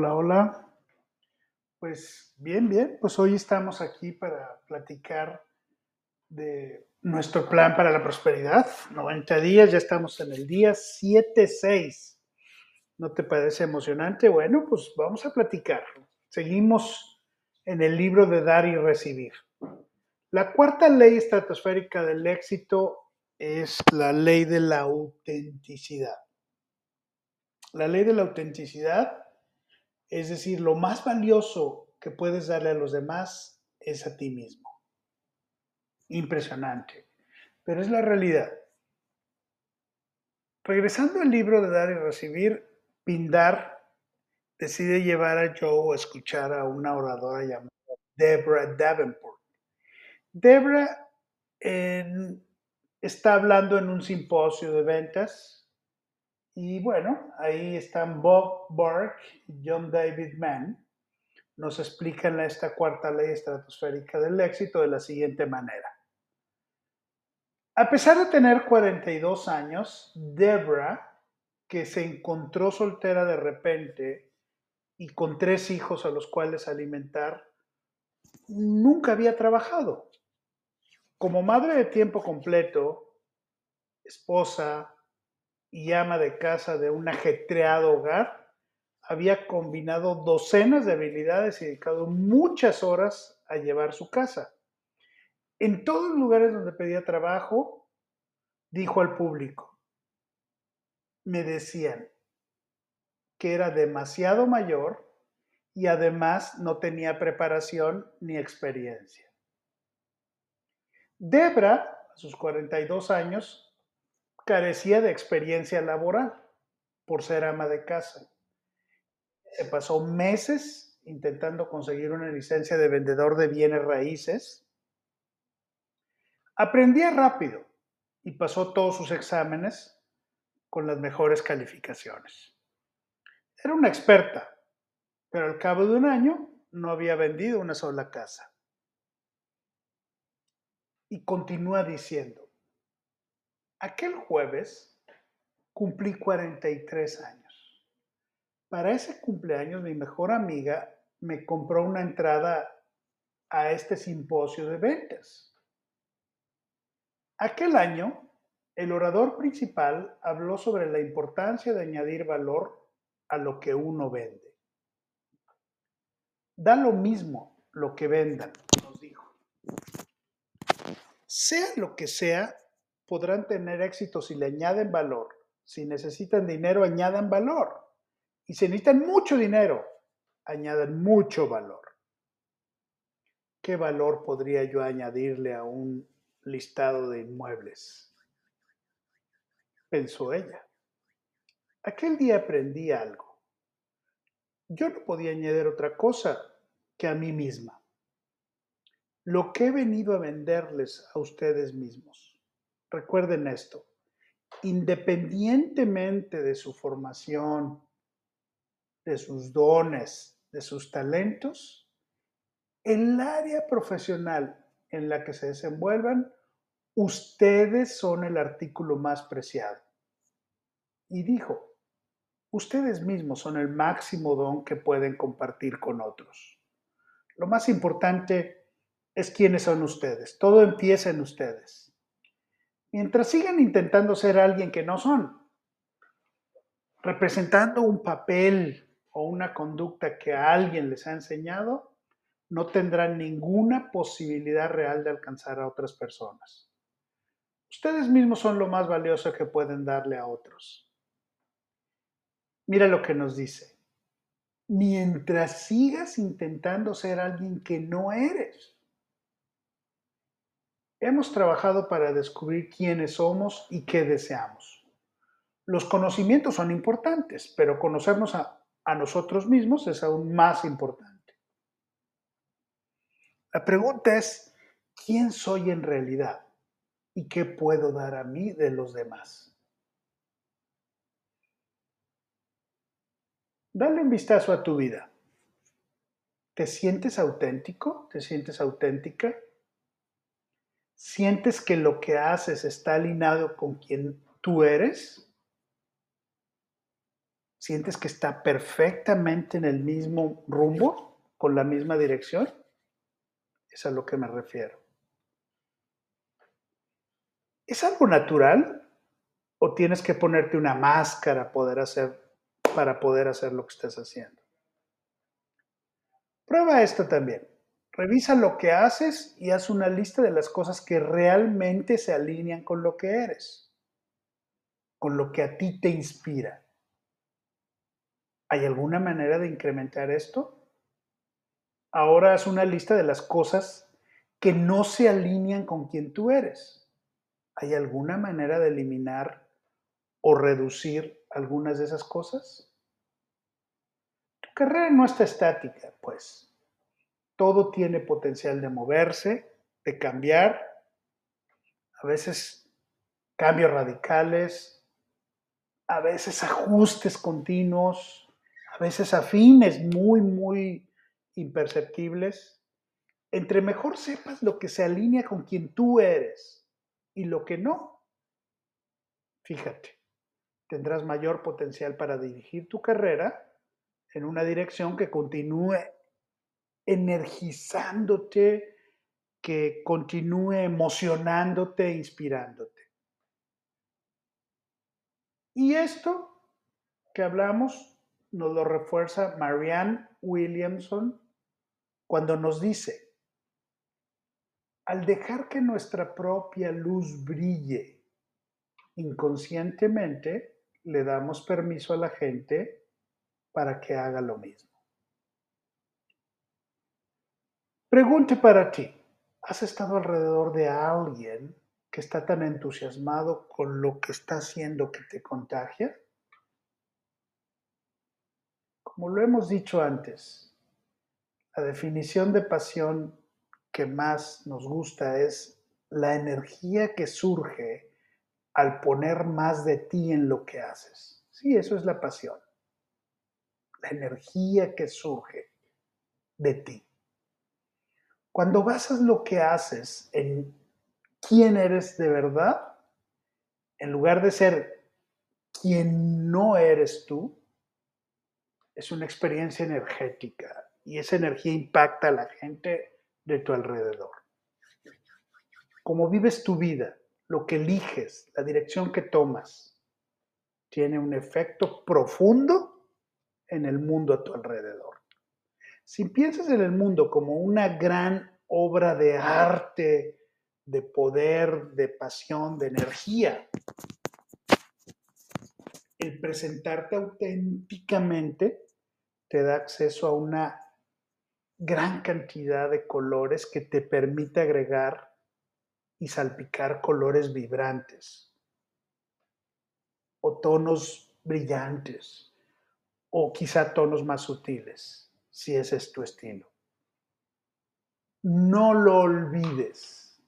Hola, hola. Pues bien, bien, pues hoy estamos aquí para platicar de nuestro plan para la prosperidad. 90 días, ya estamos en el día 7-6. ¿No te parece emocionante? Bueno, pues vamos a platicar. Seguimos en el libro de dar y recibir. La cuarta ley estratosférica del éxito es la ley de la autenticidad. La ley de la autenticidad, es decir, lo más valioso que puedes darle a los demás es a ti mismo. Impresionante, pero es la realidad. Regresando al libro de Dar y Recibir, Pindar decide llevar a Joe a escuchar a una oradora llamada Deborah Davenport. Deborah está hablando en un simposio de ventas y bueno, ahí están Bob Burke y John David Mann. Nos explican esta cuarta ley estratosférica del éxito de la siguiente manera. A pesar de tener 42 años, Deborah, que se encontró soltera de repente y con tres hijos a los cuales alimentar, nunca había trabajado. Como madre de tiempo completo, esposa, y ama de casa de un ajetreado hogar, había combinado docenas de habilidades y dedicado muchas horas a llevar su casa. En todos los lugares donde pedía trabajo, dijo al público, me decían que era demasiado mayor y además no tenía preparación ni experiencia. Debra, a sus 42 años, carecía de experiencia laboral por ser ama de casa. Se pasó meses intentando conseguir una licencia de vendedor de bienes raíces. Aprendía rápido y pasó todos sus exámenes con las mejores calificaciones. Era una experta, pero al cabo de un año no había vendido una sola casa. Y continúa diciendo, Aquel jueves cumplí 43 años. Para ese cumpleaños mi mejor amiga me compró una entrada a este simposio de ventas. Aquel año, el orador principal habló sobre la importancia de añadir valor a lo que uno vende. Da lo mismo lo que vendan, nos dijo. Sea lo que sea, podrán tener éxito si le añaden valor. Si necesitan dinero, añadan valor. Y si necesitan mucho dinero, añadan mucho valor. ¿Qué valor podría yo añadirle a un listado de inmuebles? Pensó ella. Aquel día aprendí algo. Yo no podía añadir otra cosa que a mí misma. Lo que he venido a venderles a ustedes mismos Recuerden esto, independientemente de su formación, de sus dones, de sus talentos, el área profesional en la que se desenvuelvan, ustedes son el artículo más preciado. Y dijo, ustedes mismos son el máximo don que pueden compartir con otros. Lo más importante es quiénes son ustedes. Todo empieza en ustedes mientras sigan intentando ser alguien que no son, representando un papel o una conducta que a alguien les ha enseñado, no tendrán ninguna posibilidad real de alcanzar a otras personas. Ustedes mismos son lo más valioso que pueden darle a otros. Mira lo que nos dice. Mientras sigas intentando ser alguien que no eres, Hemos trabajado para descubrir quiénes somos y qué deseamos. Los conocimientos son importantes, pero conocernos a, nosotros mismos es aún más importante. La pregunta es, ¿quién soy en realidad? ¿Y qué puedo dar a mí de los demás? Dale un vistazo a tu vida. ¿Te sientes auténtico? ¿Te sientes auténtica? ¿Sientes que lo que haces está alineado con quien tú eres? sientes que está perfectamente en el mismo rumbo, con la misma dirección. Es a lo que me refiero. ¿Es algo natural o tienes que ponerte una máscara para poder hacer lo que estás haciendo? Prueba esto también. Revisa lo que haces y haz una lista de las cosas que realmente se alinean con lo que eres, con lo que a ti te inspira. ¿Hay alguna manera de incrementar esto? Ahora haz una lista de las cosas que no se alinean con quien tú eres. ¿Hay alguna manera de eliminar o reducir algunas de esas cosas? Tu carrera no está estática, pues. Todo tiene potencial de moverse, de cambiar, a veces cambios radicales, a veces ajustes continuos, a veces afines muy, muy imperceptibles. Entre mejor sepas lo que se alinea con quien tú eres y lo que no, fíjate, tendrás mayor potencial para dirigir tu carrera en una dirección que continúe energizándote, que continúe emocionándote, inspirándote. Y esto que hablamos nos lo refuerza Marianne Williamson cuando nos dice, al dejar que nuestra propia luz brille, inconscientemente le damos permiso a la gente para que haga lo mismo. Pregunte para ti, ¿has estado alrededor de alguien que está tan entusiasmado con lo que está haciendo que te contagia? Como lo hemos dicho antes, la definición de pasión que más nos gusta es la energía que surge al poner más de ti en lo que haces. Sí, eso es la pasión. La energía que surge de ti. Cuando basas lo que haces en quién eres de verdad, en lugar de ser quien no eres tú, es una experiencia energética y esa energía impacta a la gente de tu alrededor. Cómo vives tu vida, lo que eliges, la dirección que tomas, tiene un efecto profundo en el mundo a tu alrededor. Si piensas en el mundo como una gran obra de arte, de poder, de pasión, de energía, el presentarte auténticamente te da acceso a una gran cantidad de colores que te permite agregar y salpicar colores vibrantes o tonos brillantes o quizá tonos más sutiles, si ese es tu estilo. No lo olvides.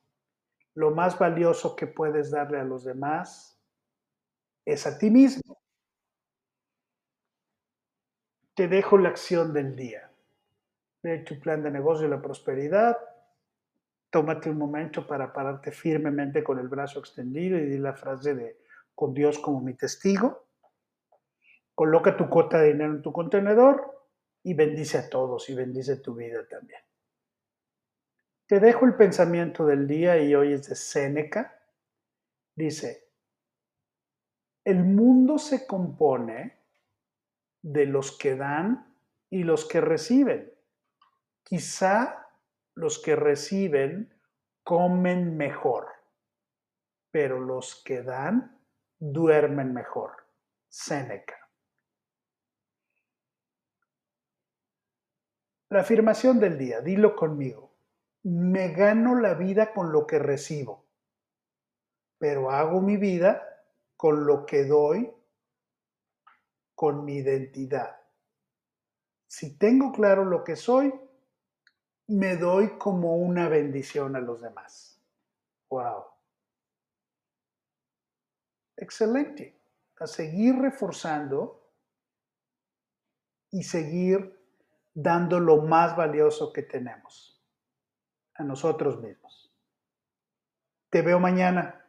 Lo más valioso que puedes darle a los demás es a ti mismo. Te dejo la acción del día ve tu plan de negocio y la prosperidad, tómate un momento para pararte firmemente con el brazo extendido y di la frase de con Dios como mi testigo. Coloca tu cuota de dinero en tu contenedor y bendice a todos y bendice tu vida también. Te dejo el pensamiento del día y hoy es de Séneca. Dice, el mundo se compone de los que dan y los que reciben. Quizá los que reciben comen mejor, pero los que dan duermen mejor. Séneca. La afirmación del día, dilo conmigo. Me gano la vida con lo que recibo, pero hago mi vida con lo que doy, con mi identidad. Si tengo claro lo que soy, me doy como una bendición a los demás. Wow. Excelente. A seguir reforzando y seguir dando lo más valioso que tenemos, a nosotros mismos. Te veo mañana.